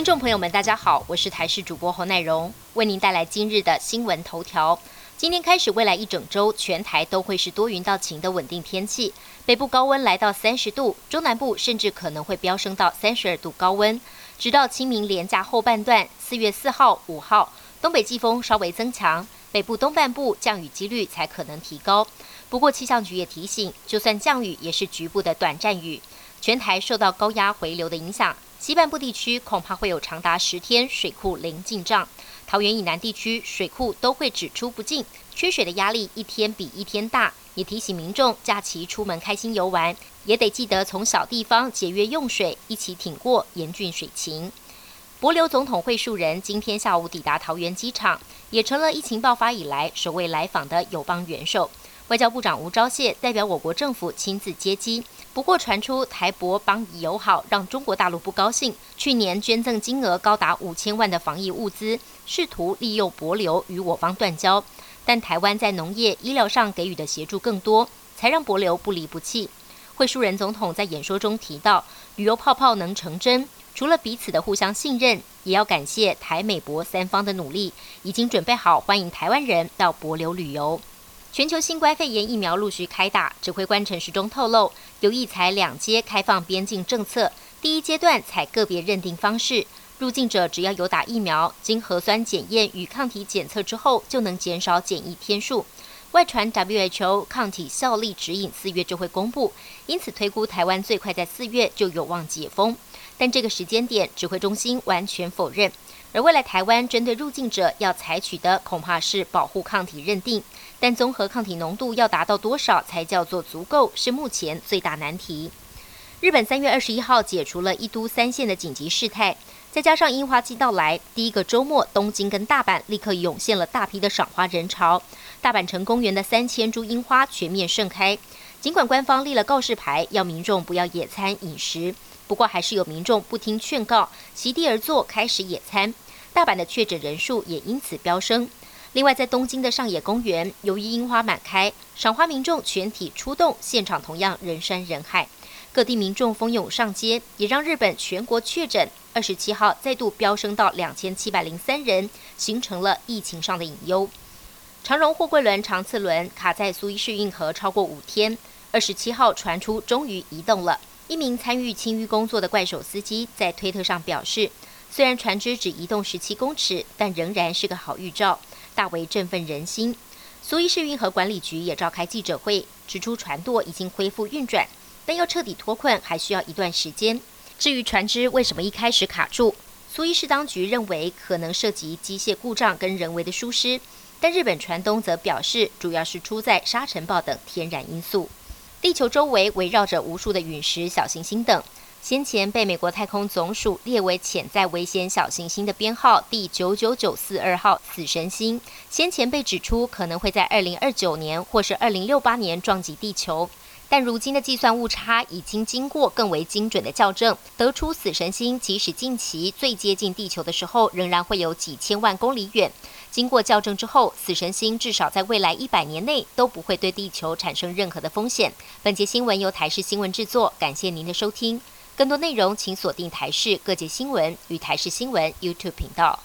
听众朋友们，大家好，我是台视主播侯乃荣，为您带来今日的新闻头条。今天开始，未来一整周，全台都会是多云到晴的稳定天气。北部高温来到三十度，中南部甚至可能会飙升到三十二度高温。直到清明连假后半段，四月四号、五号，东北季风稍微增强，北部东半部降雨几率才可能提高。不过气象局也提醒，就算降雨，也是局部的短暂雨。全台受到高压回流的影响。西半部地区恐怕会有长达十天水库零进账，桃园以南地区水库都会只出不进，缺水的压力一天比一天大。也提醒民众假期出门开心游玩，也得记得从小地方节约用水，一起挺过严峻水情。博流总统会数人今天下午抵达桃园机场，也成了疫情爆发以来首位来访的友邦元首。外交部长吴钊燮代表我国政府亲自接机。不过传出台博邦谊友好，让中国大陆不高兴。去年捐赠金额高达五千万的防疫物资，试图利用博流与我方断交。但台湾在农业、医疗上给予的协助更多，才让博流不离不弃。会书人总统在演说中提到，旅游泡泡能成真，除了彼此的互相信任，也要感谢台美博三方的努力，已经准备好欢迎台湾人到博流旅游。全球新冠肺炎疫苗陆续开打，指挥官陈时中透露，有意采两阶开放边境政策，第一阶段采个别认定方式，入境者只要有打疫苗，经核酸检验与抗体检测之后，就能减少检疫天数。外传 WHO 抗体效力指引四月就会公布，因此推估台湾最快在四月就有望解封，但这个时间点，指挥中心完全否认。而未来台湾针对入境者要采取的恐怕是保护抗体认定，但综合抗体浓度要达到多少才叫做足够，是目前最大难题。日本三月二十一号解除了一都三县的紧急事态，再加上樱花季到来，第一个周末，东京跟大阪立刻涌现了大批的赏花人潮，大阪城公园的三千株樱花全面盛开。尽管官方立了告示牌，要民众不要野餐饮食。不过，还是有民众不听劝告，席地而坐，开始野餐。大阪的确诊人数也因此飙升。另外，在东京的上野公园，由于樱花满开，赏花民众全体出动，现场同样人山人海，各地民众蜂拥上街，也让日本全国确诊二十七号再度飙升到两千七百零三人，形成了疫情上的隐忧。长荣货柜轮长次轮卡在苏伊士运河超过五天，二十七号传出终于移动了。一名参与清淤工作的怪手司机在推特上表示：“虽然船只只移动十七公尺，但仍然是个好预兆，大为振奋人心。”苏伊士运河管理局也召开记者会，指出船舵已经恢复运转，但要彻底脱困还需要一段时间。至于船只为什么一开始卡住，苏伊士当局认为可能涉及机械故障跟人为的疏失，但日本船东则表示，主要是出在沙尘暴等天然因素。地球周围围绕着无数的陨石、小行星等。先前被美国太空总署列为潜在危险小行星的编号第九九九四二号死神星，先前被指出可能会在二零二九年或是二零六八年撞击地球。但如今的计算误差已经经过更为精准的校正，得出死神星即使近期最接近地球的时候，仍然会有几千万公里远。经过校正之后，死神星至少在未来一百年内都不会对地球产生任何的风险。本节新闻由台视新闻制作，感谢您的收听。更多内容请锁定台视各界新闻与台视新闻 YouTube 频道。